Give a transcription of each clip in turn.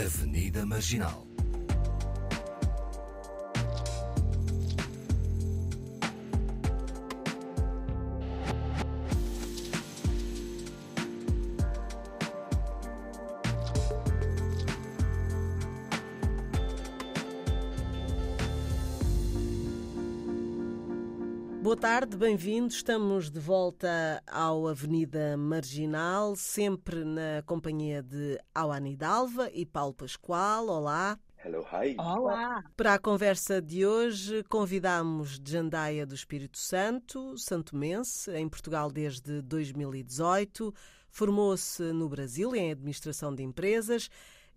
Avenida Marginal. Tarde, bem-vindos. Estamos de volta ao Avenida Marginal, sempre na companhia de Awani Dalva e Paulo Pascoal. Olá. Hello, hi. Olá! Para a conversa de hoje, convidamos Jandaia do Espírito Santo, santomense, em Portugal desde 2018. Formou-se no Brasil em Administração de Empresas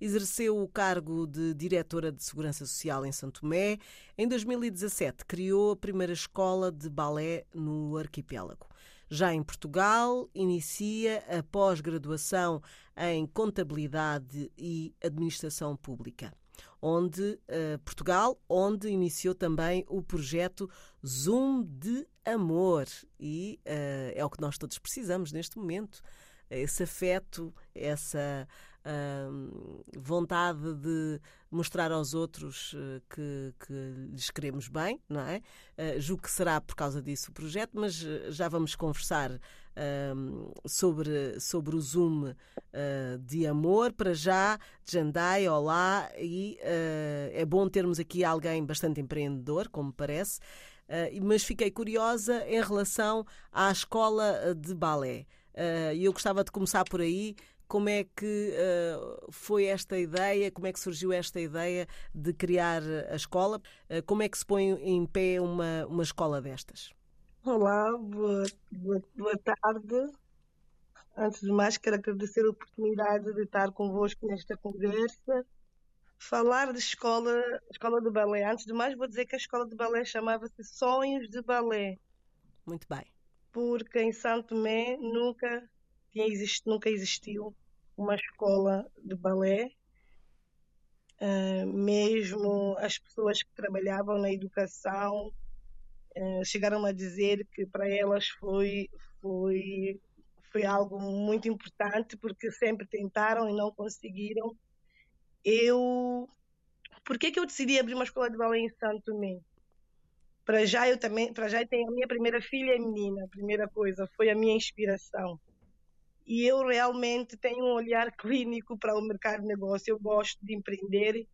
exerceu o cargo de diretora de Segurança Social em Santo Tomé. Em 2017, criou a primeira escola de balé no arquipélago. Já em Portugal, inicia a pós-graduação em Contabilidade e Administração Pública. Onde uh, Portugal, onde iniciou também o projeto Zoom de Amor. E uh, é o que nós todos precisamos neste momento. Esse afeto, essa uh, vontade de mostrar aos outros uh, que, que, lhes queremos bem, não é? Uh, julgo que será por causa disso o projeto, mas eh, já vamos conversar sobre, sobre o Zoom de amor. Para já, Jandai, olá, e é bom termos aqui alguém bastante empreendedor, como parece, mas fiquei curiosa em relação à escola de balé. E eu gostava de começar por aí como é que uh, foi esta ideia, como é que surgiu esta ideia de criar a escola? Uh, como é que se põe em pé uma, uma escola destas? Olá, boa, boa, boa tarde. Antes de mais, quero agradecer a oportunidade de estar convosco nesta conversa. Falar de escola, escola de balé. Antes de mais, vou dizer que a escola de balé chamava-se Sonhos de Balé. Muito bem. Porque em Santo Tomé nunca, tinha exist, nunca existiu uma escola de balé, uh, mesmo as pessoas que trabalhavam na educação uh, chegaram a dizer que para elas foi, foi, foi algo muito importante porque sempre tentaram e não conseguiram. Eu, por que, que eu decidi abrir uma escola de balé em Santo Tomé? Para já eu também, para já tenho a minha primeira filha é menina, a primeira coisa foi a minha inspiração e eu realmente tenho um olhar clínico para o mercado de negócio. Eu gosto de empreender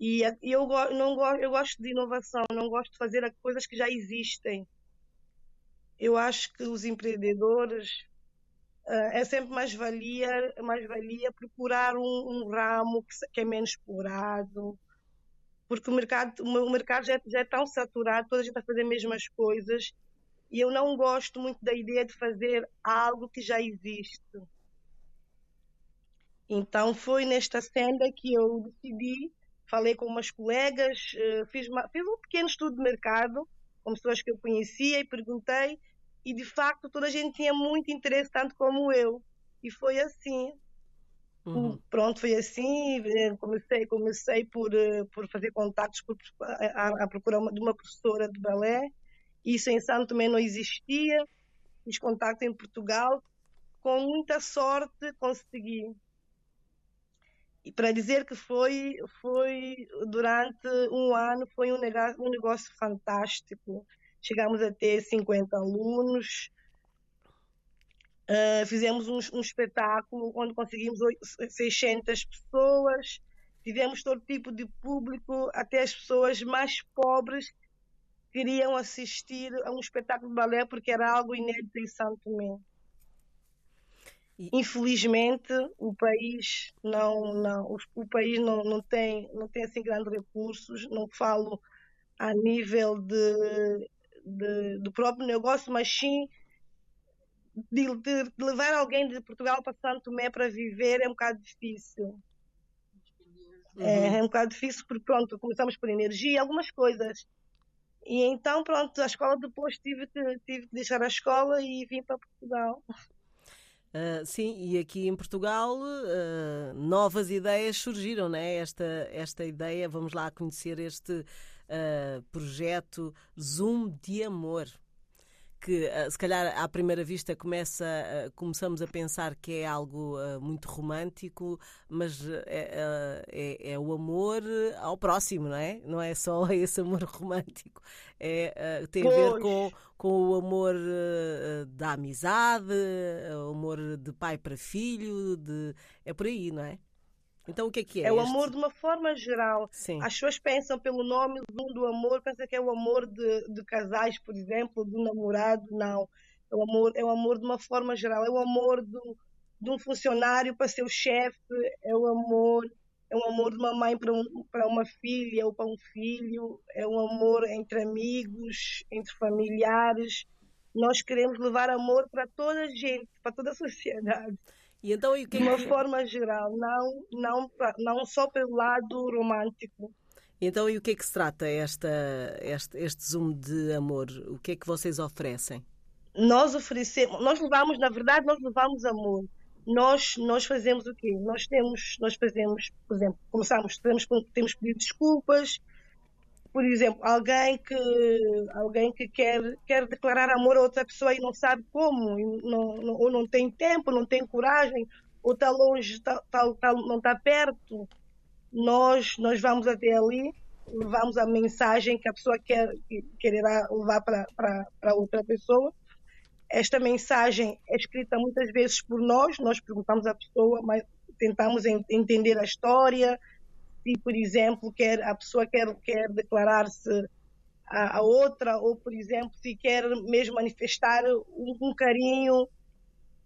e eu não gosto, eu gosto de inovação, não gosto de fazer coisas que já existem. Eu acho que os empreendedores uh, é sempre mais valia, mais valia procurar um, um ramo que, que, é menos explorado, porque o mercado, o mercado já, já é tão saturado, toda a gente está a fazer as mesmas coisas e eu não gosto muito da ideia de fazer algo que já existe. Então foi nesta senda que eu decidi, falei com umas colegas, eh, fiz, uma, fiz um pequeno estudo de mercado com pessoas que eu conhecia e perguntei e de facto toda a gente tinha muito interesse, tanto como eu. E foi assim. Uhum. Pronto, foi assim. Eh, comecei, comecei por, eh, por fazer contatos por, a, a procurar uma, de uma professora de balé isso em Santo Tomé não existia. Fiz contato em Portugal. Com muita sorte consegui. E para dizer que foi, foi durante um ano, foi um negócio, um negócio fantástico. Chegamos a ter 50 alunos. Uh, fizemos um, um, espetáculo onde conseguimos 600 pessoas. Tivemos todo tipo de público, até as pessoas mais pobres queriam assistir a um espetáculo de balé porque era algo inédito em Santo Tomé. E... Infelizmente o país não, não o país não, não tem não tem assim grandes recursos, não falo a nível de, de do próprio negócio, mas sim de, de, de, levar alguém de Portugal para Santo Tomé para viver é um bocado difícil. Uhum. É, é um bocado difícil porque pronto, começamos por energia, algumas coisas e então, pronto, a escola depois tive que, tive que deixar a escola e vim para Portugal. Uh, sim, e aqui em Portugal uh, novas ideias surgiram, né? Esta, esta ideia, vamos lá conhecer este uh, projeto Zoom de Amor, que uh, se calhar à primeira vista começa, uh, começamos a pensar que é algo uh, muito romântico, mas é, é, é, o amor ao próximo, não é? Não é só esse amor romântico. É, tem pois. a ver com, com o amor da amizade, o amor de pai para filho, de, é por aí, não é? Então o que é que é? É o amor de uma forma geral. Sim. As pessoas pensam pelo nome do amor, pensam que é o amor de, de casais, por exemplo, do namorado. Não. É o amor, é o amor de uma forma geral. É o amor do, de um funcionário para seu chefe. É o amor é um amor de uma mãe para, um, para uma filha ou para um filho, é um amor entre amigos, entre familiares. Nós queremos levar amor para toda a gente, para toda a sociedade. E então, e que de uma forma geral, não, não, não só pelo lado romântico. Então, e o que é que se trata esta, este, este Zoom de amor? O que é que vocês oferecem? Nós oferecemos, nós levamos, na verdade, nós levamos amor. Nós, nós fazemos o quê? Nós temos, nós fazemos, por exemplo, começamos, temos, temos pedido desculpas, por exemplo, alguém que alguém que quer quer declarar amor a outra pessoa e não sabe como, não, não, ou não tem tempo, não tem coragem, ou está longe, tá, tá, tá, não está perto, nós nós vamos até ali, levamos a mensagem que a pessoa quer quererá levar para outra pessoa. Esta mensagem é escrita muitas vezes por nós, nós perguntamos à pessoa, mas tentamos entender a história, se, por exemplo, quer, a pessoa quer, quer declarar-se a, a, outra, ou, por exemplo, se quer mesmo manifestar um, um carinho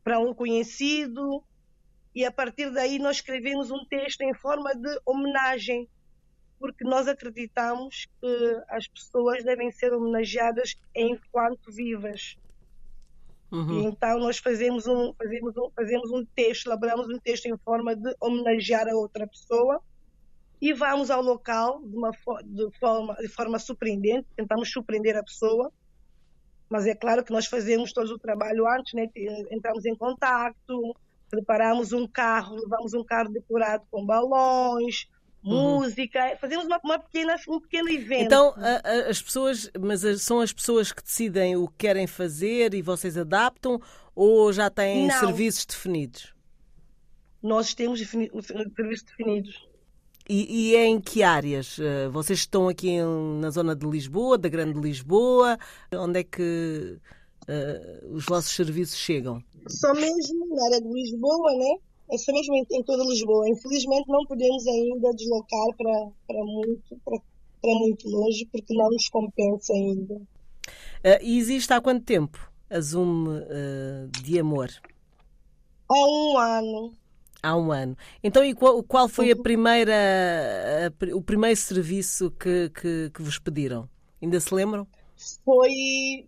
para um conhecido, e a partir daí nós escrevemos um texto em forma de homenagem, porque nós acreditamos que as pessoas devem ser homenageadas enquanto vivas. Uhum. Então nós fazemos um, fazemos, um, fazemos um texto, elaboramos um texto em forma de homenagear a outra pessoa e vamos ao local de, uma, de, forma, de forma surpreendente, tentamos surpreender a pessoa, mas é claro que nós fazemos todo o trabalho antes, né? entramos em contato, preparamos um carro, levamos um carro decorado com balões, uhum. música, fazemos uma, uma, pequena, um pequeno evento. Então, a, a, as pessoas, mas são as pessoas que decidem o que querem fazer e vocês adaptam ou já têm Não. serviços definidos? Nós temos defini serviços definidos. E, e, é em que áreas? Eh, vocês estão aqui na zona de Lisboa, da Grande Lisboa? Onde é que uh, os vossos serviços chegam? Só mesmo na área de Lisboa, né? É só mesmo em, em toda Lisboa. Infelizmente não podemos ainda deslocar para, para, muito, para muito longe porque não nos compensa ainda. Uh, e existe há quanto tempo a Zoom uh, de amor? Há um ano. Há um ano. Então, e qual, qual foi a primeira, a, o primeiro serviço que, que, que, vos pediram? Ainda se lembram? Foi,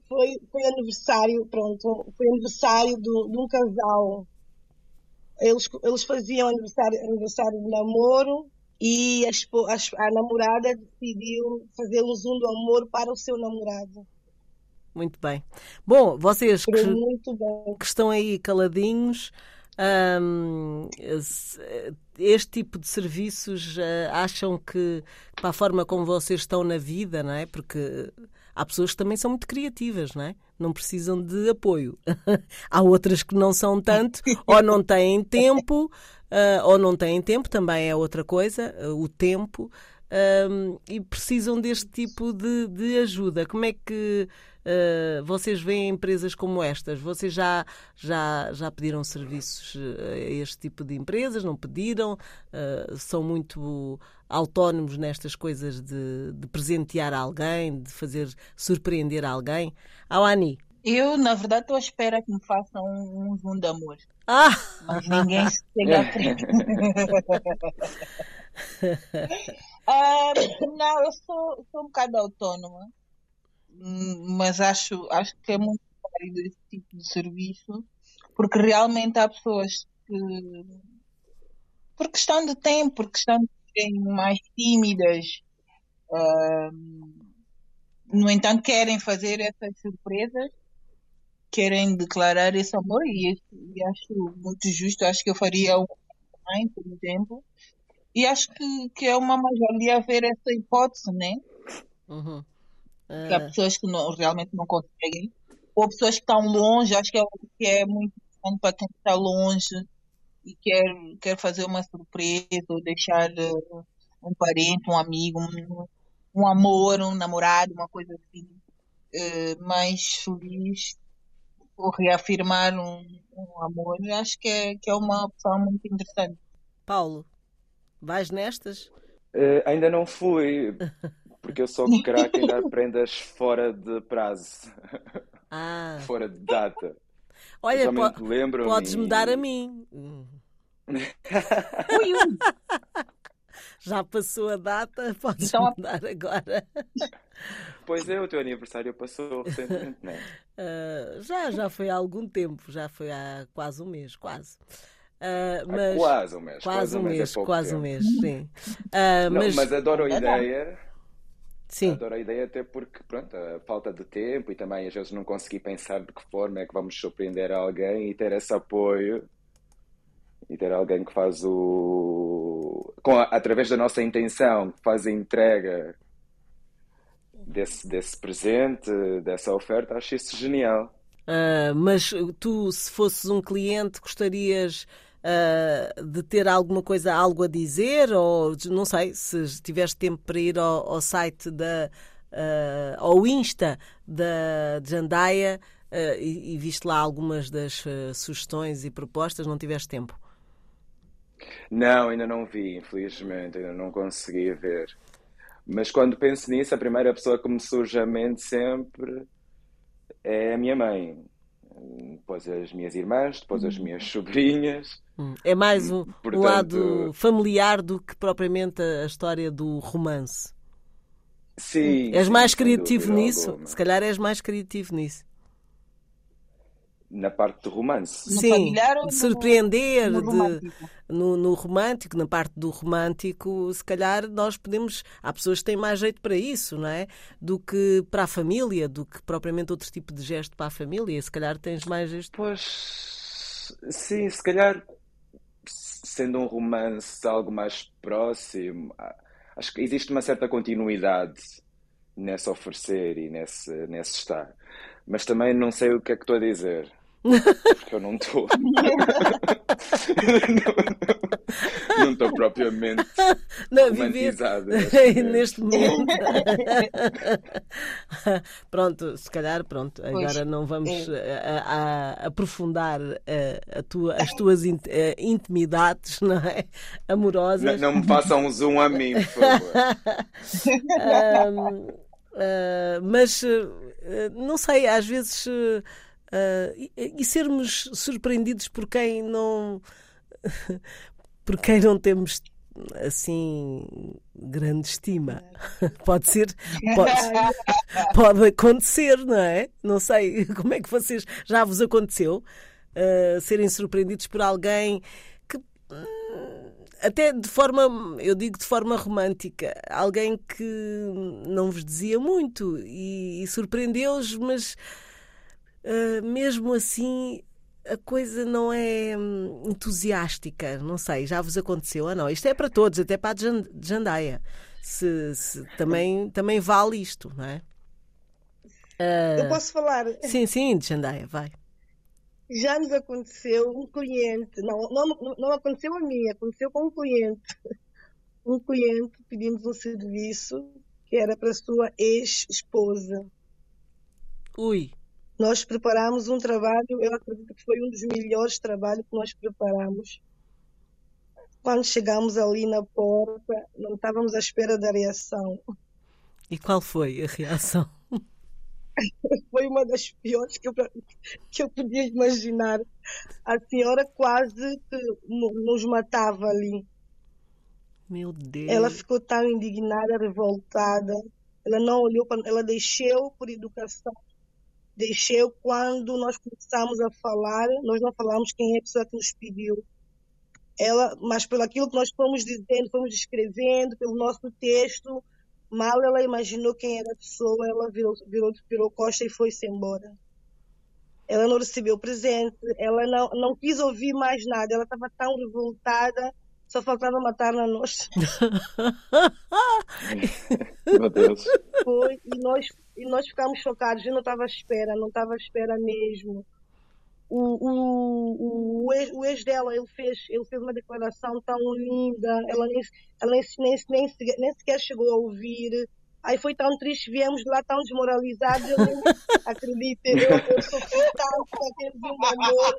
foi, foi aniversário, pronto, foi aniversário de, de um casal. Eles, eles faziam aniversário, aniversário de namoro e a, a, a namorada decidiu fazer um zoom do amor para o seu namorado. Muito bem. Bom, vocês que, que estão aí caladinhos, um, este tipo de serviços uh, acham que para a forma como vocês estão na vida, não é? Porque há pessoas que também são muito criativas, não é? Não precisam de apoio. há outras que não são tanto, ou não têm tempo, uh, ou não têm tempo, também é outra coisa, uh, o tempo. Um, e precisam deste tipo de, de ajuda. Como é que uh, vocês veem empresas como estas? Vocês já, já, já pediram serviços a este tipo de empresas? Não pediram? Uh, são muito autónomos nestas coisas de, de, presentear alguém, de fazer surpreender alguém? Awani? Eu, na verdade, estou à espera que me façam um, um zoom de amor. Ah! Mas ninguém chega à frente. Não, eu sou, sou um bocado autónoma, mas acho, acho que é muito válido esse tipo de serviço, porque realmente há pessoas que, por questão de tempo, por questão de serem mais tímidas, no entanto, querem fazer essas surpresas, querem declarar esse amor, e, e acho muito justo. Acho que eu faria um mãe, por exemplo e acho que, que é uma mais-valia haver essa hipótese, né? Uhum. Que há ah. pessoas que não, realmente não conseguem ou pessoas que estão longe, acho que é, que é muito importante para quem está longe e quer, quer fazer uma surpresa ou deixar uh, um parente, um amigo, um, um amor, um namorado, uma coisa assim, uh, mais feliz, ou reafirmar um, um amor, acho que é, que é uma opção muito interessante. Paulo, vais nestas? Uh, ainda não fui, porque eu sou craque em dar prendas fora de prazo, Ah, fora de data. olha, po lembro-me podes-me e- dar a mim. Ui, ui. Já passou a data, podes-me Então, dar agora. Pois é, o teu aniversário passou recentemente, não é? Ah, já, já foi há algum tempo, já foi há quase um mês, quase. Ah, Há mas quase um mês. quase um é mês, pouco quase um tempo. mês, sim. Ah, Não, mas, mas adoro a É ideia. sim, Adoro a ideia até porque, pronto, a falta de tempo e também às vezes não consegui pensar de que forma é que vamos surpreender alguém e ter esse apoio e ter alguém que faz o... Com a- através da nossa intenção, que faz a entrega desse, desse presente, dessa oferta, acho isso genial. Ah, mas tu, se fosses um cliente, gostarias ah, de ter alguma coisa, algo a dizer? Ou não sei, se tiveste tempo para ir ao, ao site da, ah, ao Insta da Jandaia ah, e, e viste lá algumas das sugestões e propostas, não tiveste tempo? Não, ainda não vi, infelizmente, ainda não consegui ver. Mas quando penso nisso, a primeira pessoa que me surge à mente sempre é a minha mãe. Depois as minhas irmãs, depois as minhas sobrinhas. Hum, É mais um, um Portanto- lado familiar do que propriamente a história do romance. Sim, És sim, mais criativo dúvida nisso? alguma. Se calhar és mais criativo nisso. Na parte do romance. No Sim, de surpreender, no de- romântico? no, no romântico, na parte do romântico, se calhar nós podemos. Há pessoas que têm mais jeito para isso, não é? Do que para a família, do que propriamente outro tipo de gesto para a família. Se calhar tens mais este. Pois, sim, se calhar sendo um romance algo mais próximo, acho que existe uma certa continuidade nesse oferecer e nesse, nesse estar. Mas também não sei o que é que estou a dizer. Porque eu não estou. Não- Não estou propriamente Não, viver romantizado neste momento. pronto, se calhar, pronto. Pois, Agora não vamos é. a- a- a aprofundar a- a tua- as tuas in- eh, intimidades, não é? Não, Amorosas. não me façam um zoom a mim, por favor. Ahm, ah, mas ah, não sei, às vezes ah, e, e sermos surpreendidos por quem não por quem não temos assim grande estima. Pode ser pode, pode acontecer não é? Não sei como é que vocês já vos aconteceu ah, serem surpreendidos por alguém que hum, até de forma, eu digo de forma romântica, alguém que não vos dizia muito e, e surpreendeu-os, mas ah, mesmo assim a coisa não é hum, entusiástica. Não sei, já vos aconteceu ou não? Isto é para todos, até para a Jan- Jandaia. Se, se- também, também vale isto, não é? Eu Ah, posso falar? sim, sim, de Jandaia, vai. Já nos aconteceu um cliente, não, não, não aconteceu a mim, aconteceu com um cliente. Um cliente pedimos um serviço que era para a sua ex-esposa. Ui, Nós preparamos um trabalho, eu acredito que foi um dos melhores trabalhos que nós preparamos. Quando chegamos ali na porta, não estávamos à espera da reação. e qual foi a reação? Foi uma das piores que eu, que eu podia imaginar. A senhora quase nos matava ali. Meu Deus. Ela ficou tão indignada, revoltada. Ela não olhou para, ela deixou por educação. Deixou quando nós começamos a falar, nós não falamos quem é a pessoa que nos pediu. Ela, mas pelo aquilo que nós fomos dizendo, fomos escrevendo, pelo nosso texto, mal ela imaginou quem era a pessoa, ela virou, virou, virou costa e foi-se embora. Ela não recebeu presente, ela não, não quis ouvir mais nada, ela estava tão revoltada Só faltava matar na nós. Meu Deus. Foi, e nós, e nós ficámos chocados. Eu não estava à espera, não estava à espera mesmo. O, o, o, ex, o ex dela, ele fez, ele fez uma declaração tão linda, ela nem, ela nem, nem, nem, nem sequer chegou a ouvir. Aí foi tão triste, viemos lá tão desmoralizados, eu nem acredito, eu, eu sofri tanto aquele de amor.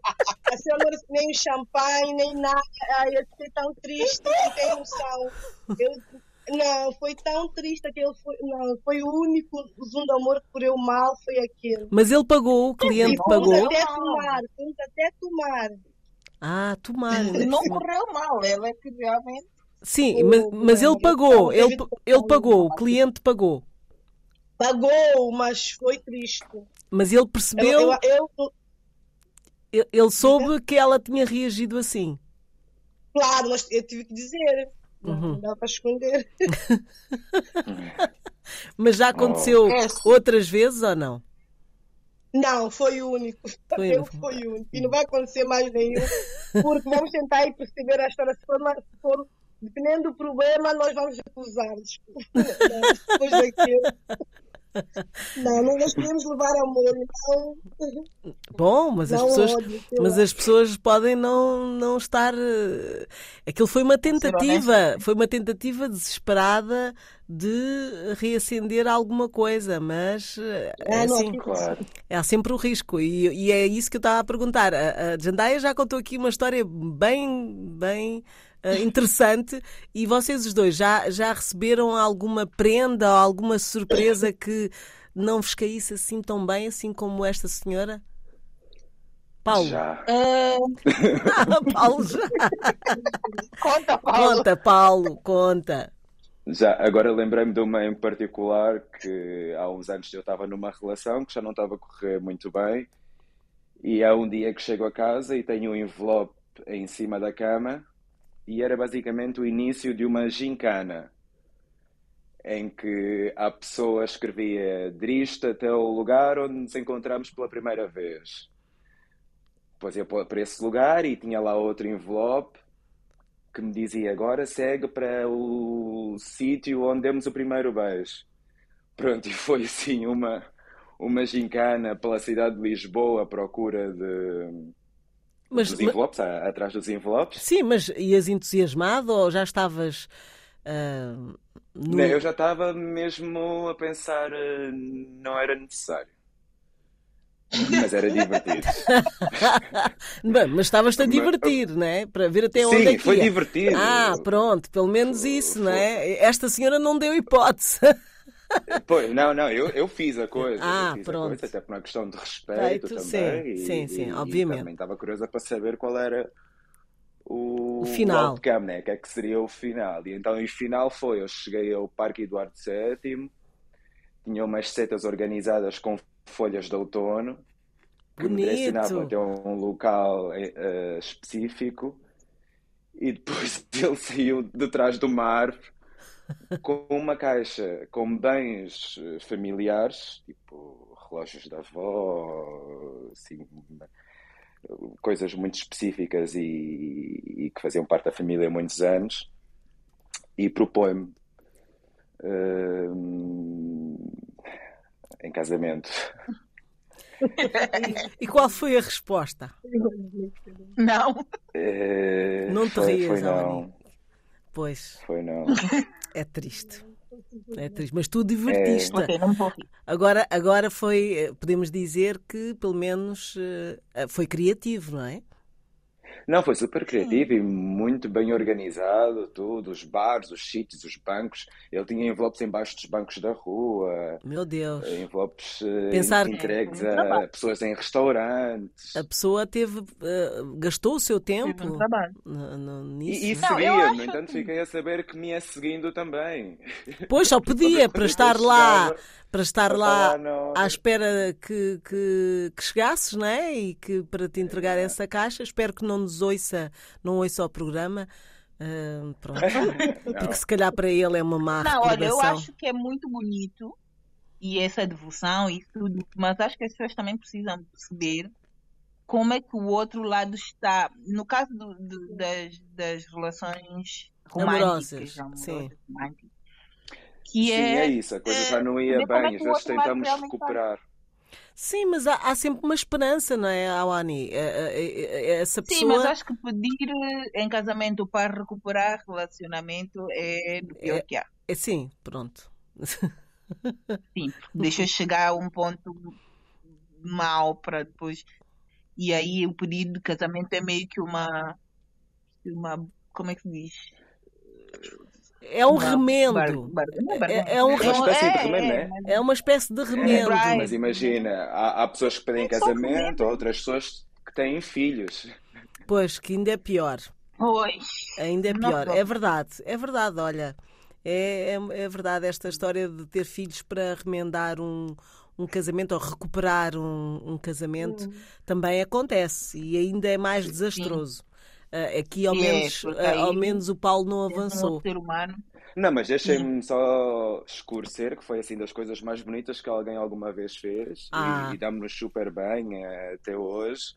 A senhora não nem champanhe, nem nada. Ai, eu fiquei tão triste, não tem noção. Eu, não, foi tão triste aquele foi, não, foi o único zoom de amor que correu mal, foi aquele. Mas ele pagou, o cliente E fomos pagou. até tomar, fomos até tomar. Ah, tomar. Não cima. correu mal, ela é que realmente. Sim, mas, mas ele pagou, ele, ele pagou, o cliente pagou. Pagou, mas foi triste. Mas ele Eu, percebeu, eu, eu- ele ele soube que ela tinha reagido assim. claro, mas eu tive que dizer. Uhum. Não dá para esconder. Mas já aconteceu Esquece. outras vezes ou não? Não, foi o único. Foi eu fui o único. E não vai acontecer mais nenhum. Porque vamos tentar ir perceber a história. Se for, mais- se for dependendo do problema, nós vamos acusar. Depois daquilo. Não, não nós queremos levar amor, então. Bom, mas as Não pessoas, ódio, mas as pessoas podem não, não estar. eh, Aquilo foi uma tentativa, foi uma tentativa desesperada de reacender alguma coisa, mas eh, é Ah, não, assim, aqui- Claro. há sempre o risco. E, e é isso que eu estava a perguntar. A, a Jandaia já contou aqui uma história bem, bem interessante. E vocês os dois já, já receberam alguma prenda ou alguma surpresa que não vos caísse assim tão bem, assim como esta senhora? Paulo. Já. Ah, Paulo já. conta, Paulo. Conta, Paulo, conta. Já, agora lembrei-me de uma em particular que há uns anos eu estava numa relação que já não estava a correr muito bem e há um dia que chego a casa e tenho um envelope em cima da cama e era basicamente o início de uma gincana em que a pessoa escrevia dirige até o lugar onde nos encontramos pela primeira vez. Depois ia para esse lugar e tinha lá outro envelope que me dizia agora segue para o sítio onde demos o primeiro beijo. Pronto, e foi assim uma, uma gincana pela cidade de Lisboa à procura de, Mas, dos envelopes, a- atrás dos envelopes. sim, mas ias entusiasmado ou já estavas ah, no- Não, eu já estava mesmo a pensar, eh, não era necessário. Mas era divertido. Bem, mas estavas-te a Mas- divertir, não é? Para ver até onde é Sim, que foi ia. divertido. Ah, pronto, pelo menos isso, não é? Esta senhora não deu hipótese. Pois, não, não, eu, eu fiz a coisa. Ah, fiz pronto. a coisa, até por uma questão de respeito Feito, também. sim, e- sim, sim, e- obviamente. E também estava curiosa para saber qual era o, O final. outcome, né? O que é que seria o final. E então o final foi, eu cheguei ao Parque Eduardo VII, tinha umas setas organizadas com folhas de outono, que me Bonito. direcionavam até um local eh, específico, e depois ele saiu de trás de uma árvore com uma caixa com bens eh, familiares, tipo relógios da avó, assim, coisas muito específicas e, e que faziam parte da família há muitos anos, e propõe-me hum, em casamento. E qual foi a resposta? Não. Eh, Não te foi, rias, foi não. Pois, foi não. é triste. É triste, mas tu divertiste. Não rir. Agora, agora foi, eh, podemos dizer que pelo menos eh, foi criativo, não é? Não, foi super criativo e muito bem organizado, tudo, os bares, os sítios, os bancos. Ele tinha envelopes embaixo dos bancos da rua, Meu Deus. envelopes eh, Pensar- entregues É, a pessoas em restaurantes. A pessoa teve, eh, gastou o seu tempo um trabalho. no- no- nisso. E, e é? Seguia, no entanto, que- fiquei a saber que me ia seguindo também. Pois só podia para estar lá, para estar para lá no- à espera que, que, que chegasses, não é? E que para te entregar essa caixa, espero que não nos ouça, não ouça o programa. Ah, pronto. Porque se calhar para ele é uma má Não, olha, eu acho que é muito bonito e essa devoção e tudo, mas acho que as pessoas também precisam perceber como é que o outro lado está. No caso do, do, das, das relações românticas, amorosas, sim. românticas, que Sim, é, é isso, a coisa já não ia é bem, às vezes tentamos recuperar. Sim, mas há, há sempre uma esperança, não é, Awani? Eh, eh, eh, Essa Sim, mas pessoa. acho que pedir em casamento para recuperar relacionamento é do pior É- que há. É, sim, pronto. Sim, deixa chegar a um ponto mau para depois. E aí o pedido de casamento é meio que uma. uma como é que se diz? É um bar- remendo. bar- não É- barganha. é um Uma espécie de é, remendo, é, é? mas- É uma espécie de remendo. Mas imagina, há, há pessoas que pedem É casamento, outras pessoas que têm filhos. Pois, que ainda é pior. Pois. Ainda é Não pior. pode. É verdade, é verdade, olha. É, é, é verdade esta história de ter filhos para remendar um, um casamento ou recuperar um, um casamento Hum. também acontece e ainda é mais desastroso. Ah, aqui ao É, menos, ah, ao menos o Paulo não um avançou. ser humano. Não, mas deixem-me só escurecer que foi assim das coisas mais bonitas que alguém alguma vez fez e- Ah. e, damos-nos super bem eh, até hoje.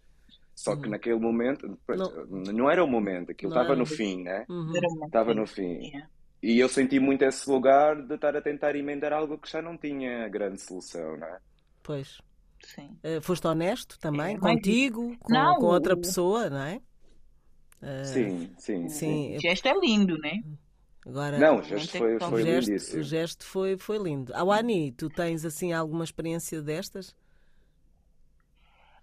Só que Uhum. naquele momento, pronto, não, era o momento, aquilo Não estava era no isso. fim, né? Uhum. Era uma Estava coisa. no fim. E eu senti muito esse lugar de estar a tentar emendar algo que já não tinha grande solução, né? Pois. Sim. Ah, foste honesto também É, contigo, com, Não, com outra pessoa, não é? Ah, Sim, sim, sim. Sim, O gesto é lindo, né? agora Não, o gesto é foi, que o foi gesto, o lindíssimo. gesto foi, foi lindo. Awani, tu tens assim alguma experiência destas?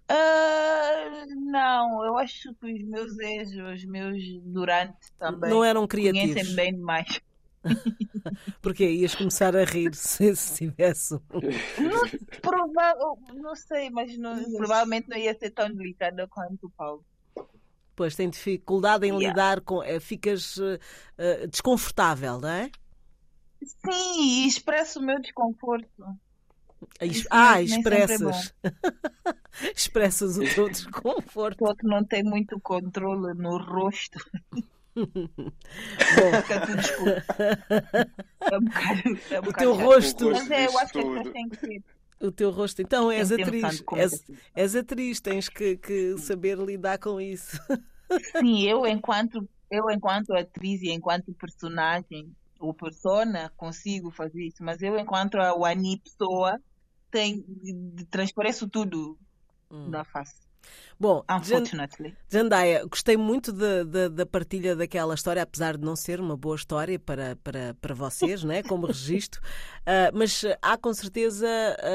Ah, não, eu acho que os meus ex, os meus durante também Não eram conhecem criativos. bem demais. Porque ias começar a rir se, se tivesse. um- Prova não sei, mas não- provavelmente não ia ser tão delicada quanto o Paulo. Pois tem dificuldade em Yeah. lidar com. eh, Ficas eh, desconfortável, não é? Sim, e expresso o meu desconforto. Isso Ah, nem sempre é expressas. expressas o teu desconforto. Pessoa que não tem muito controle no rosto. É um bocado, é um o teu rosto, Mas é, eu acho que têm que ser. o teu rosto. Então és atriz. é És, é és atriz, tens que, que saber lidar com isso. Sim, eu enquanto eu enquanto atriz e enquanto personagem ou persona consigo fazer isso, mas eu enquanto a Wani pessoa tenho transpareço tudo Hum. da face. Bom, Unfortunately. Jandaia, gostei muito da, partilha daquela história, apesar de não ser uma boa história para, para, para vocês, né? como registro, Ah, mas há com certeza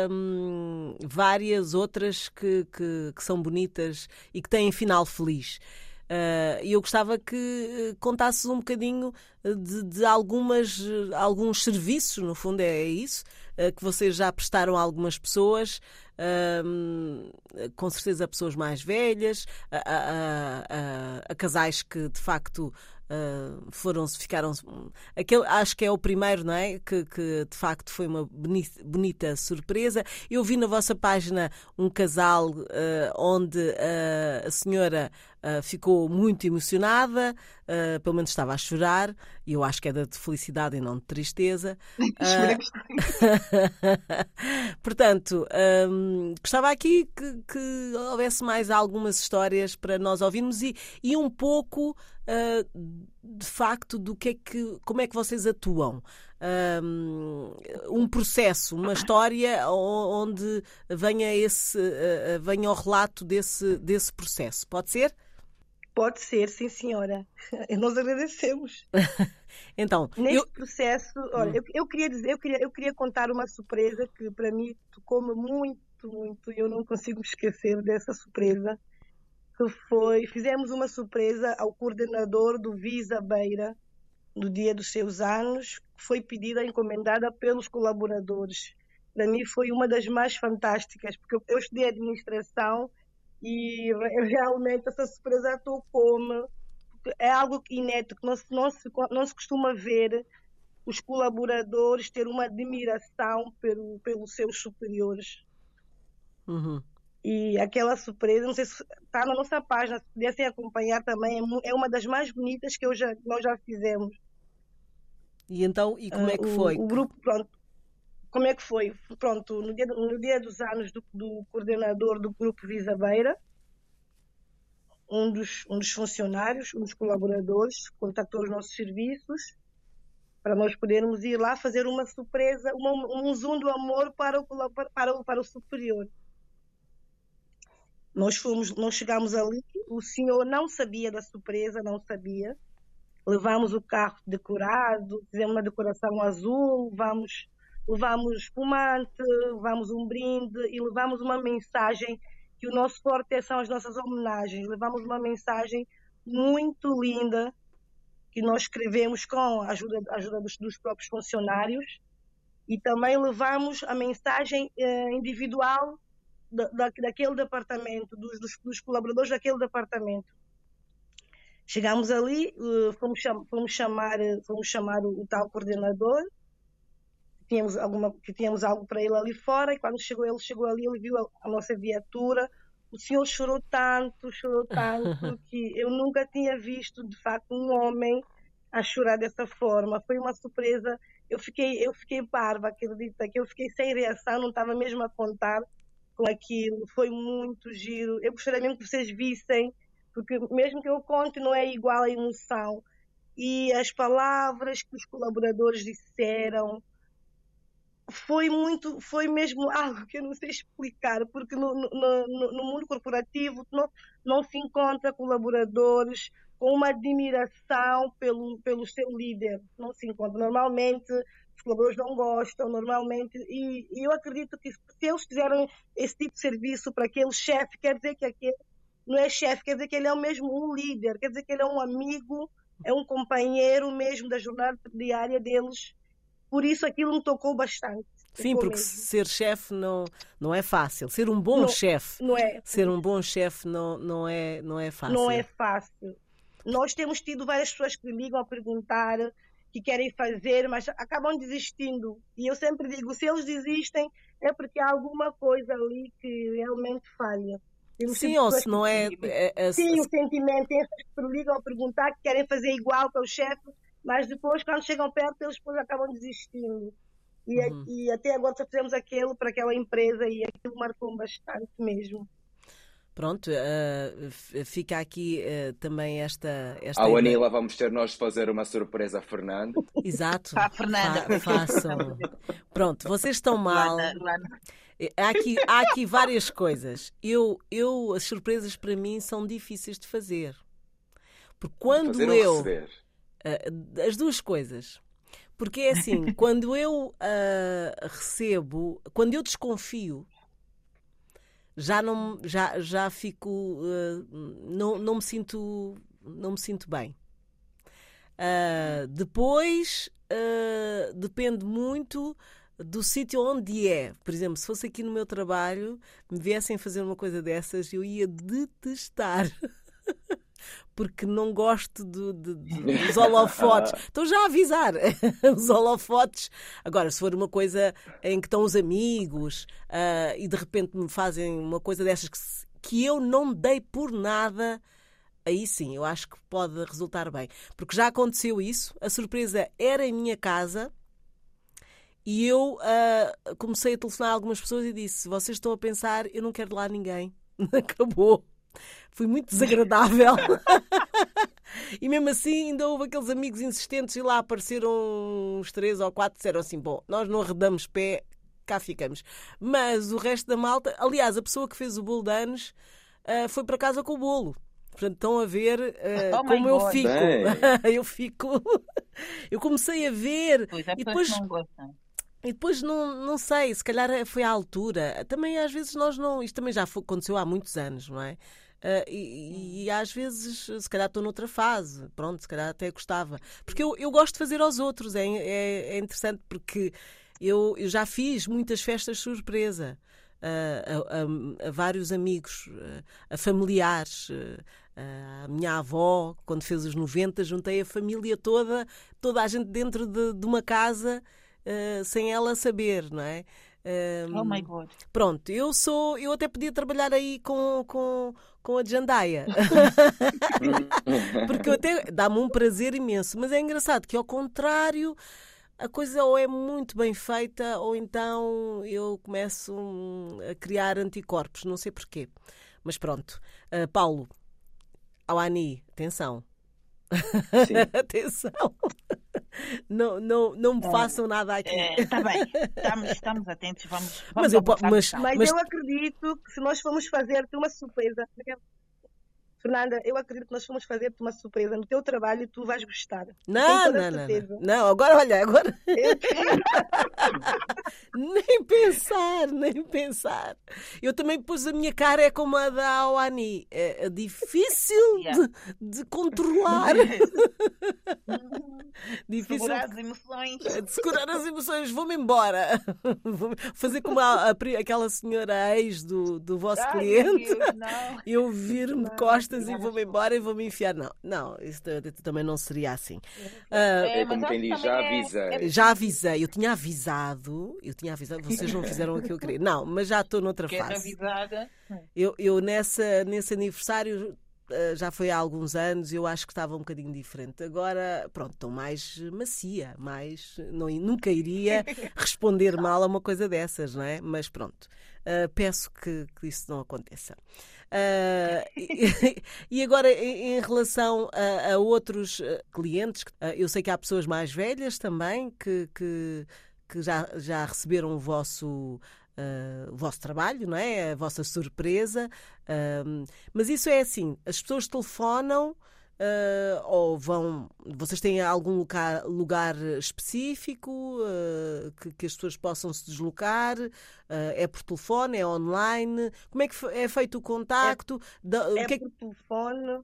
hum, várias outras que, que, que são bonitas e que têm final feliz. Ah, E eu gostava que eh, contasses um bocadinho eh, de, de algumas, eh, alguns serviços, no fundo é isso, eh, que vocês já prestaram a algumas pessoas, hum, com certeza a pessoas mais velhas, a, a- a- a- casais que de facto ah, foram ficaram aquele acho que é o primeiro não é? Que, que de facto foi uma boni- bonita surpresa. Eu vi na vossa página um casal ah, onde ah, a senhora ah, ficou muito emocionada pelo menos estava a chorar e eu acho que era de felicidade e não de tristeza. Espero que Hum, gostava aqui que, que houvesse mais algumas histórias para nós ouvirmos e, e um pouco, ah, de facto, do que é que, como é que vocês atuam. Hum, Um processo, uma história onde venha esse, ah, ah, venha o relato desse, desse processo. Pode ser? Pode ser, sim, senhora. Nós agradecemos. Então, Neste eu, processo, olha, eu, eu queria dizer, eu queria, eu queria contar uma surpresa que para mim tocou-me muito, muito, e eu não consigo me esquecer dessa surpresa, que foi, fizemos uma surpresa ao coordenador do Visa Beira, no dia dos seus anos, que foi pedida, encomendada pelos colaboradores. Para mim foi uma das mais fantásticas, porque eu, estudei administração e re- realmente essa surpresa tocou-me, é algo inédito, que não se, não, se, não se costuma ver os colaboradores ter uma admiração pelo, pelos seus superiores. Uhum. E aquela surpresa, não sei se está na nossa página, se pudessem acompanhar também, é, é uma das mais bonitas que eu já, nós já fizemos. E então, e como é que Ah, o- foi? O, grupo, pronto. Como é que foi? Pronto, no dia, no dia dos anos do, do coordenador do grupo Visa Beira, um dos, um dos funcionários, um dos colaboradores, contactou os nossos serviços para nós podermos ir lá fazer uma surpresa, uma, um zoom do amor para o, para o, para o superior. Nós fomos, nós chegamos ali, o senhor não sabia da surpresa, não sabia. Levamos o carro decorado, fizemos uma decoração azul, vamos, levamos espumante, levamos um brinde e levamos uma mensagem que o nosso forte são as nossas homenagens. Levamos uma mensagem muito linda que nós escrevemos com a ajuda, ajuda dos, dos, próprios funcionários e também levamos a mensagem eh, individual da, da, daquele departamento, dos, dos, dos, colaboradores daquele departamento. Chegamos ali, uh, fomos, cham, fomos, chamar, fomos chamar o, o, tal coordenador, tínhamos, alguma, que tínhamos algo para ele ali fora, e quando chegou ele, chegou ali, ele viu a, a nossa viatura, o senhor chorou tanto, chorou tanto, que eu nunca tinha visto, de facto, um homem a chorar dessa forma. Foi uma surpresa. Eu fiquei, eu fiquei parva, acredita, que eu fiquei sem reação, não estava mesmo a contar com aquilo, foi muito giro. Eu gostaria mesmo que vocês vissem, porque mesmo que eu conte, não é igual a emoção. E as palavras que os colaboradores disseram, foi muito, foi mesmo algo que eu não sei explicar, porque no, no, no, no mundo corporativo não, não se encontra colaboradores com uma admiração pelo, pelo seu líder, não se encontra. Normalmente os colaboradores não gostam normalmente, e, e eu acredito que se eles fizeram esse tipo de serviço para aquele chefe, quer dizer que aquele não é chefe, quer dizer que ele é o mesmo um líder, quer dizer que ele é um amigo, é um companheiro mesmo da jornada diária deles. Por isso aquilo me tocou bastante. Sim, porque mesmo. ser chefe não, não é fácil. Ser um bom chefe. Não é. Ser um bom chefe não, não, é, não é fácil. Não é fácil. Nós temos tido várias pessoas que me ligam a perguntar que querem fazer, mas acabam desistindo. E eu sempre digo, se eles desistem, é porque há alguma coisa ali que realmente falha. Sim, ou se não é, é, é, Sim, o sentimento. Tem que ligam a perguntar, que querem fazer igual que o chefe, mas depois, quando chegam perto, eles depois acabam desistindo. E, uhum. e até agora só fizemos aquilo para aquela empresa e aquilo marcou bastante mesmo. Pronto, uh, fica aqui uh, também esta. esta Ao Anila vamos ter nós de fazer uma surpresa a Fernando. Exato. Para a Fernanda. Fa façam. Pronto, vocês estão mal. Eh, há aqui, há aqui várias coisas. Eu, eu, as surpresas para mim são difíceis de fazer. Porque quando fazer eu. Uh, as duas coisas. Porque é assim, quando eu recebo, quando eu desconfio já não já já fico uh, não, não me sinto não me sinto bem. Uh, depois uh, depende muito do sítio onde é. Por exemplo se fosse aqui no meu trabalho me viessem fazer uma coisa dessas eu ia detestar porque não gosto de, de, de, dos holofotes. Estou já a avisar os holofotes. Agora, se for uma coisa em que estão os amigos uh, e de repente me fazem uma coisa dessas que, que eu não dei por nada, aí sim, eu acho que pode resultar bem. Porque já aconteceu isso, a surpresa era em minha casa. E eu uh, comecei a telefonar a algumas pessoas e disse: Vocês estão a pensar, eu não quero de lá ninguém. Acabou. Fui muito desagradável. e mesmo assim, ainda houve aqueles amigos insistentes e lá apareceram uns três ou quatro disseram assim: bom, nós não arredamos pé, cá ficamos. Mas o resto da malta, aliás, a pessoa que fez o bolo de anos uh, foi para casa com o bolo. Portanto, estão a ver uh, oh como eu God. fico. eu fico. eu comecei a ver. Pois é, e depois. E depois não, não sei, se calhar foi à altura. Também às vezes nós não. Isto também já aconteceu há muitos anos, não é? Uh, e, e, às vezes, se calhar estou noutra fase, pronto, se calhar até gostava. Porque eu, eu gosto de fazer aos outros, é, é, é interessante porque eu, eu já fiz muitas festas surpresa. Uh, a, a, a, vários amigos, uh, a familiares, a minha avó, quando fez os 90, juntei a família toda, toda a gente dentro de, de uma casa sem ela saber, não é? Um, oh my God. Pronto, eu sou, eu até podia trabalhar aí com, com, com a Jandaia. Porque até dá-me um prazer imenso. Mas é engraçado que, ao contrário, a coisa ou é muito bem feita ou então eu começo a criar anticorpos. Não sei porquê. Mas pronto. Uh, Paulo, Awani, atenção. Atenção. Não, não, não me É. façam nada aqui. Está bem, estamos, estamos atentos, vamos. vamos Mas eu mas-. Mas, Mas- eu acredito que se nós formos fazer-te uma surpresa, Fernanda, eu acredito que nós formos fazer-te uma surpresa no teu trabalho, tu vais gostar. Não, não, não, não. Não, agora olha, agora nem pensar, nem pensar. Eu também pus a minha cara é como a da Awani. É, é difícil Yeah. de, de controlar. difícil Segurar as emoções. de segurar as emoções. Vou-me embora. Vou fazer como a- a aquela senhora ex do, do vosso Ai, cliente. meu Deus. Eu vir-me de Não, costas e não, vou-me embora e vou-me enfiar. Não, não, isso t- também não seria assim. Ah, É, É como quem que diz, já é- avisei. já avisei, eu tinha avisado, eu tinha avisado, vocês não fizeram o que eu queria. Não, mas já estou noutra Quer fase. avisada. Eu, eu nessa, nesse aniversário eh, já foi há alguns anos, eu acho que estava um bocadinho diferente. Agora, pronto, estou mais macia, mais. Não, nunca iria responder mal a uma coisa dessas, não é? Mas pronto, eh, peço que, que isso não aconteça. Ah, e, agora, em, relação a, a outros eh, clientes, eh, eu sei que há pessoas mais velhas também que, que, que já, já receberam o vosso, ah, o vosso trabalho, não é? A vossa surpresa. Mas isso é assim: as pessoas telefonam. Ah, ou vão. Vocês têm algum lugar, lugar específico ah, que, que as pessoas possam se deslocar? Ah, é por telefone? É online? Como é que é feito o contacto? Da- o É que é que- por telefone,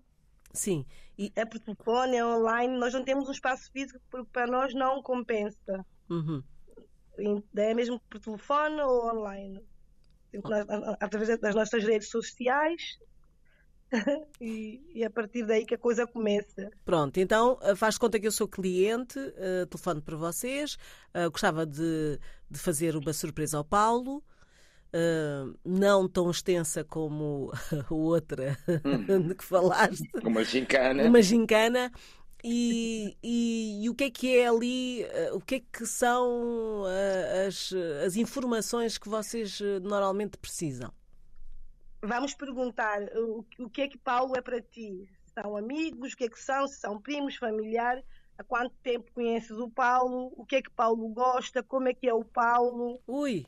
Sim. E, é por telefone, é online. Nós não temos um espaço físico porque para nós não compensa. uhum. É mesmo por telefone ou online. Nós- Através das nossas redes sociais. e, e é a partir daí que a coisa começa. Pronto, então eh, faz conta que eu sou cliente, eh, telefono para vocês, eh, gostava de, de fazer uma surpresa ao Paulo, eh, não tão extensa como a outra de que falaste, Uma gincana. uma gincana. E, e, e o que é que é ali, o que é que são as, as informações que vocês normalmente precisam? Vamos perguntar o, o que é que Paulo é para ti? São amigos? O que é que são? Se são primos, familiar? Há quanto tempo conheces o Paulo? O que é que Paulo gosta? Como é que é o Paulo? Ui,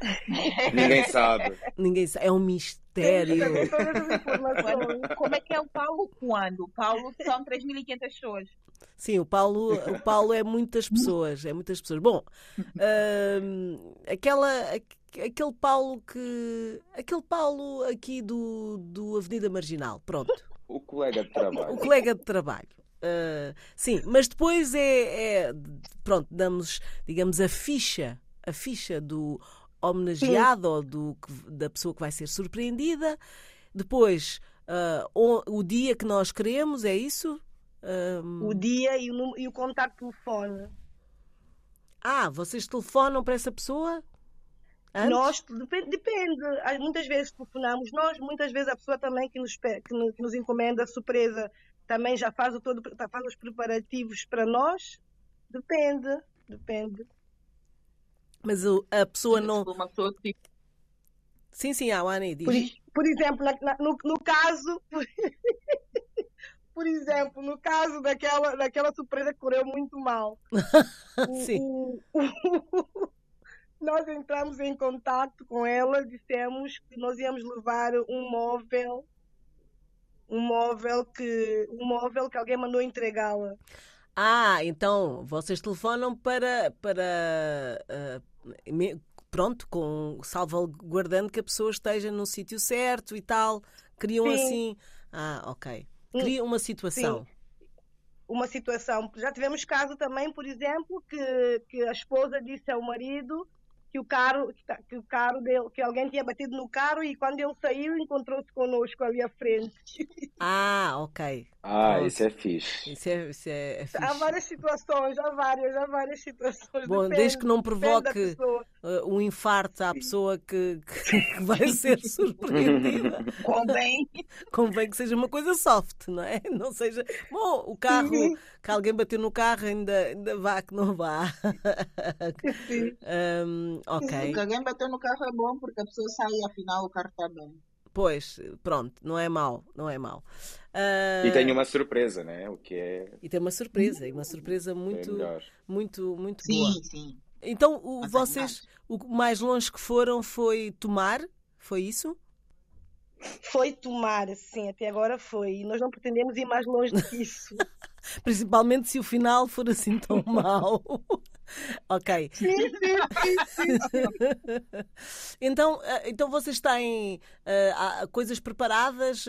Ninguém sabe. ninguém sabe, é um mistério. Como é que é o Paulo quando? O Paulo são 3.500 pessoas. Sim, o Paulo, o Paulo é muitas pessoas, é muitas pessoas. Bom, hum, aquela, aqu- aquele Paulo que, aquele Paulo aqui do, do Avenida Marginal, pronto, O colega de o trabalho. colega de trabalho. Ah, sim, mas depois é, é, pronto, damos, digamos, a ficha, a ficha do homenageado ou do, da pessoa que vai ser surpreendida. Depois, ah, o, o dia que nós queremos, é isso? Hum, O dia e o, e o contato telefone. Ah, vocês telefonam para essa pessoa? Antes? Nós, depende, depende. Há- Muitas vezes telefonamos nós, muitas vezes a pessoa também que nos, que nos, que nos encomenda a surpresa também já faz, o todo, já faz os preparativos para nós. Depende, depende. Mas o- a pessoa não. Uma pessoa que Sim, sim, a Wani diz. Por, por exemplo, na- na- no, no caso, por exemplo, no caso daquela, daquela surpresa que correu muito mal, o- Sim. o- o- nós entramos em contato com ela, dissemos que nós íamos levar um móvel, um móvel que, um móvel que alguém mandou entregá-la. Ah, então vocês telefonam para. para me- pronto, com salvaguardando que a pessoa esteja no sítio certo e tal. Criam Sim. assim. Ah, ok. Criam uma situação. Uma situação. Já tivemos caso também, por exemplo, que, que a esposa disse ao marido que o carro, que, tá- que o carro dele, que alguém tinha batido no carro e quando ele saiu encontrou-se connosco ali à frente. Ah, ok. Ah, Pronto. isso é fixe. Isso é, isso é, é fixe. Há várias situações, há várias, há várias situações. Bom, Depende, desde que não provoque ah, um infarto à pessoa que, que vai ser surpreendida. convém. convém que seja uma coisa soft, não é? Não seja. Bom, o carro, Sim. que alguém bateu no carro, ainda, ainda vá que não vá. Sim. Hum, ok. Se alguém bateu no carro é bom porque a pessoa sai e afinal o carro está bem. Pois, pronto, não é mau, não é mau. Uh... E tenho uma surpresa, né? O que é. E tem uma surpresa, e uma surpresa muito, é muito, muito sim, boa. Sim, sim. Então, o, vocês, o mais longe que foram foi tomar? Foi isso? Foi tomar, sim, até agora foi. E nós não pretendemos ir mais longe do que isso. Principalmente se o final for assim tão mau. ok. Sim, sim, sim, então, eh, então vocês têm uh, coisas preparadas?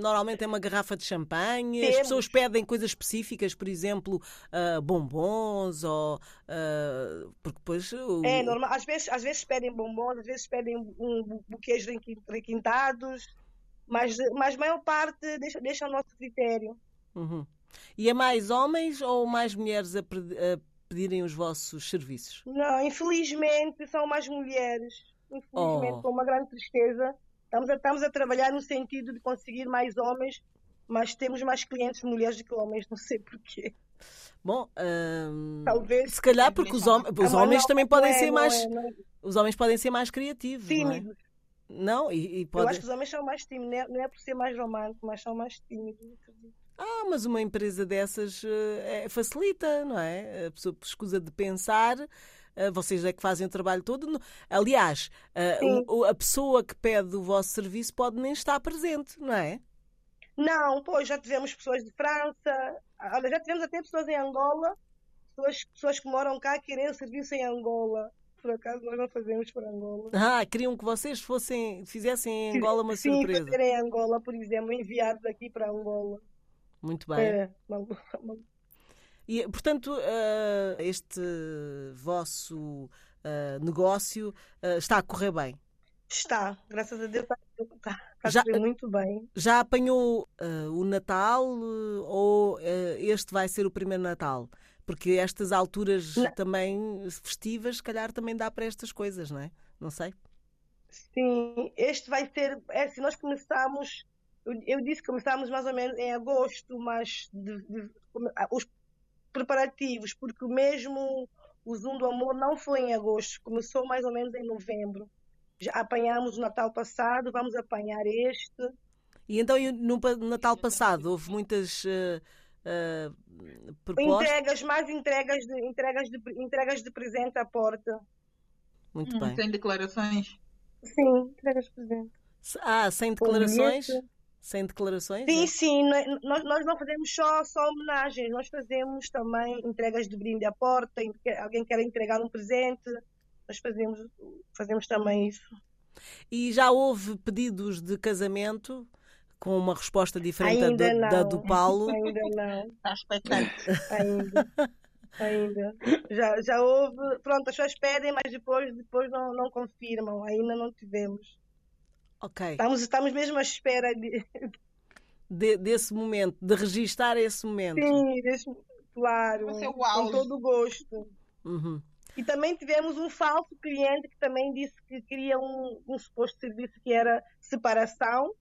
Normalmente é uma garrafa de champanhe? Temos. As pessoas pedem coisas específicas, por exemplo, uh, bombons ou. Uh, porque depois. É normal. Às vezes, às vezes pedem bombons, às vezes pedem um buquês requintados, mas, mas a maior parte deixa, deixa ao nosso critério. Uhum. E é mais homens ou mais mulheres a, a pedirem os vossos serviços? Não, infelizmente são mais mulheres. Infelizmente, oh. com uma grande tristeza. Estamos a, estamos a trabalhar no sentido de conseguir mais homens, mas temos mais clientes mulheres do que homens, não sei porquê. Bom, hum, talvez. Se calhar porque os, hom os homens também podem ser mais. Os homens podem ser mais criativos. Tímidos. Não, é? e, e pode... Eu acho que os homens são mais tímidos, não é, não é por ser mais romântico, mas são mais tímidos. Ah, mas uma empresa dessas é, facilita, não é? A pessoa escusa de pensar vocês é que fazem o trabalho todo. Aliás, a, a, pessoa que pede o vosso serviço pode nem estar presente, não é? Não, pois já tivemos pessoas de França, olha, já tivemos até pessoas em Angola, pessoas, pessoas que moram cá querendo serviço em Angola. Por acaso nós não fazemos para Angola. Ah, queriam que vocês fossem, fizessem em Angola uma sim, surpresa. Sim, em Angola, por exemplo, enviados aqui para Angola. Muito bem. É, e, portanto, uh, este vosso uh, negócio uh, está a correr bem? Está, graças a Deus está, está já, a correr muito bem. Já apanhou o Natal ou este vai ser o primeiro Natal? Porque estas alturas não. também festivas, se calhar também dá para estas coisas, não é? Não sei. Sim, este vai ser. É, se nós começamos eu disse que começámos mais ou menos em agosto, mas de, de, os preparativos, porque mesmo o Zoom do Amor não foi em agosto, começou mais ou menos em novembro. Já apanhámos o Natal passado, vamos apanhar este. E então no Natal passado houve muitas uh, uh, propostas? Entregas, mais entregas de, entregas, de, entregas de presente à porta. Muito hum, bem. Sem declarações? Sim, entregas de presente. Ah, sem declarações? Sem declarações? Sim, é? sim. Nós, nós não fazemos só, só homenagens, nós fazemos também entregas de brinde à porta, alguém quer entregar um presente, nós fazemos, fazemos também isso. E já houve pedidos de casamento com uma resposta diferente Ainda da, da, do Paulo? Ainda não. Está expectante. Ainda. Ainda. Já, já houve. Pronto, as pessoas pedem, mas depois, depois não, não confirmam. Ainda não tivemos. Ok. Estamos, estamos mesmo à espera de... de desse momento, de registar esse momento. Sim, desse, claro. Com todo o gosto. Uhum. E também tivemos um falso cliente que também disse que queria um, um suposto serviço que era separação.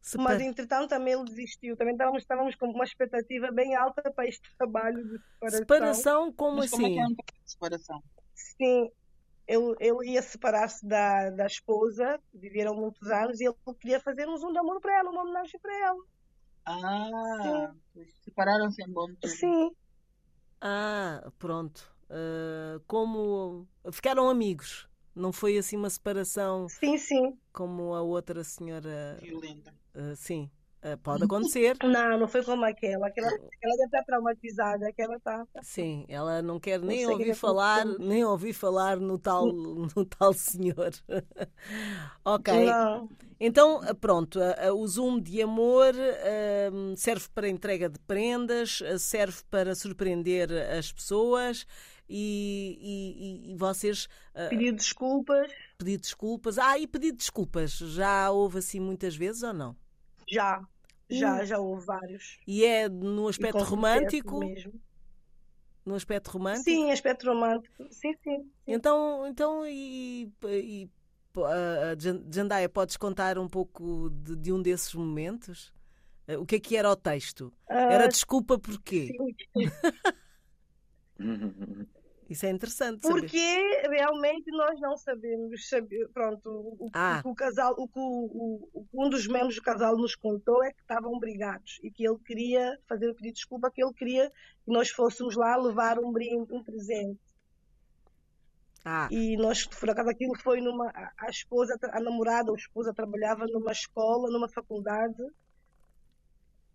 Separ... Mas entretanto também ele desistiu. Também estávamos, estávamos com uma expectativa bem alta para este trabalho de separação. Separação como Mas assim? Como é que é um separação? Sim, ele, ele ia separar-se da, da esposa, viveram muitos anos, e ele queria fazer um zoom de amor para ela, uma homenagem para ela. Ah, separaram-se em bom tempo. Sim. Ah, pronto. Uh, como ficaram amigos, não foi assim uma separação. Sim, sim. Como a outra senhora. Violenta. Uh, sim. Uh, pode acontecer. Não, não foi como aquela. Aquela, aquela deve estar traumatizada. Aquela está. Sim, ela não quer nem não ouvir falar, nem ouvir falar no tal, no tal senhor. ok. Não. Então, pronto, o Zoom de amor uh, serve para entrega de prendas, serve para surpreender as pessoas e, e, e vocês. Uh, pedir desculpas. Pedir desculpas. Ah, e pedir desculpas. Já houve assim muitas vezes ou não? Já, já, já houve vários. E é no aspecto romântico? Mesmo. No aspecto romântico? Sim, aspecto romântico. Sim, sim. sim. Então, então e, e a Jandaia, podes contar um pouco de, de, um desses momentos? Eh, o que é que era o texto? Uh, era desculpa porquê? Sim. Isso é interessante. Porque saber. realmente nós não sabemos. Pronto, o, ah. o, o casal, o que o, um dos membros do casal nos contou é que estavam brigados e que ele queria fazer o pedido de desculpa, que ele queria que nós fôssemos lá levar um brinde, um presente. Ah. E nós, por acaso, aquilo foi numa. A esposa, a namorada ou a esposa trabalhava numa escola, numa faculdade,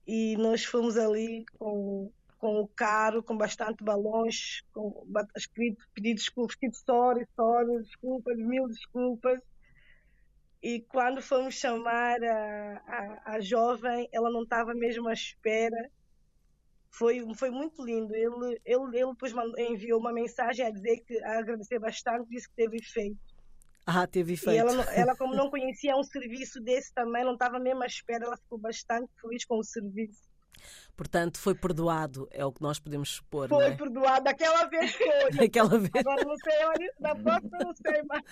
e nós fomos ali com, com o carro, com bastante balões, com escrito pedidos desculpas, escrito sorry, sorry, desculpas, mil desculpas. E quando fomos chamar a, a, a jovem, ela não estava mesmo à espera foi, foi muito lindo. Ele, ele, ele depois enviou uma mensagem a dizer que a agradecer bastante, disse que teve efeito. Ah, teve efeito. E ela, ela, como não conhecia um serviço desse também, não estava mesmo à espera, ela ficou bastante feliz com o serviço. Portanto, foi perdoado, é o que nós podemos supor. Foi é? perdoado, daquela vez foi. daquela vez. Agora não sei, olha, da próxima não sei, mas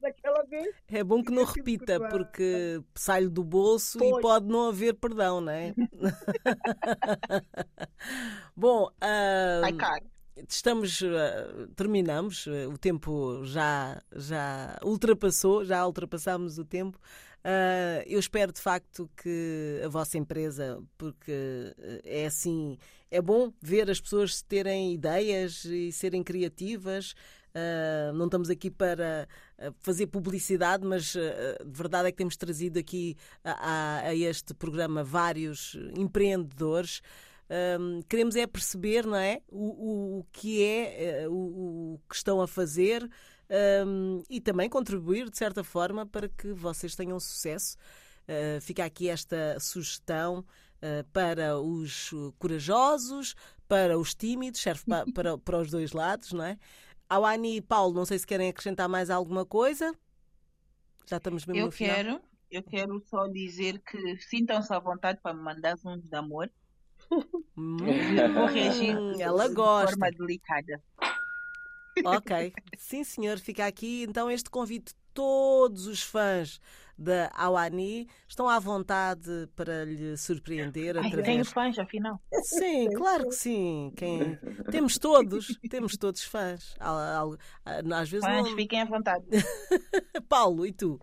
daquela vez. É bom que não repita, porque sai-lhe do bolso foi. e pode não haver perdão, não é? bom. Uh... Ai, cara estamos uh, terminamos o tempo já já ultrapassou já ultrapassámos o tempo Uh, eu espero de facto que a vossa empresa, porque eh, é assim, é bom ver as pessoas terem ideias e serem criativas. Uh, não estamos aqui para fazer publicidade, mas uh, de verdade é que temos trazido aqui a, a, a este programa vários empreendedores. Um, queremos é perceber não é, o, o, o que é o, o que estão a fazer, um, e também contribuir, de certa forma, para que vocês tenham sucesso. Uh, fica aqui esta sugestão uh, para os corajosos, para os tímidos, serve para, para, para os dois lados, não é? Awane e Paulo, não sei se querem acrescentar mais alguma coisa. Já estamos mesmo eu no final. quero, eu quero só dizer que sintam-se à vontade para me mandar uns de amor. Hum, corrigir ela gosta. de forma delicada. Ok, sim senhor, fica aqui então este convite. Todos os fãs da Awani estão à vontade para lhe surpreender. Ai, através... Tenho fãs, afinal. Sim, claro que sim. Quem... Temos todos, temos todos fãs. Às vezes fãs, não... fiquem à vontade. Paulo, e tu?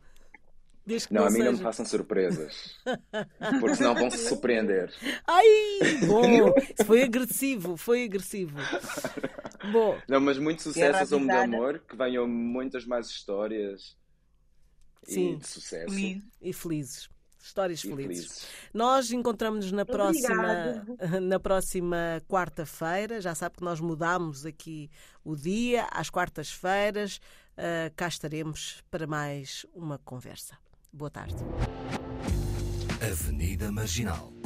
Não, não a mim seja... não me façam surpresas. Porque senão vão se surpreender. Ai, bom, foi agressivo, foi agressivo. Bom, não, mas muito sucesso ao de amor, que venham muitas mais histórias Sim. e de sucesso. E felizes. Histórias felizes. felizes. Nós encontramos-nos na próxima, na próxima quarta-feira. Já sabe que nós mudamos aqui o dia, às quartas-feiras. Uh, cá estaremos para mais uma conversa. Boa tarde. Avenida Marginal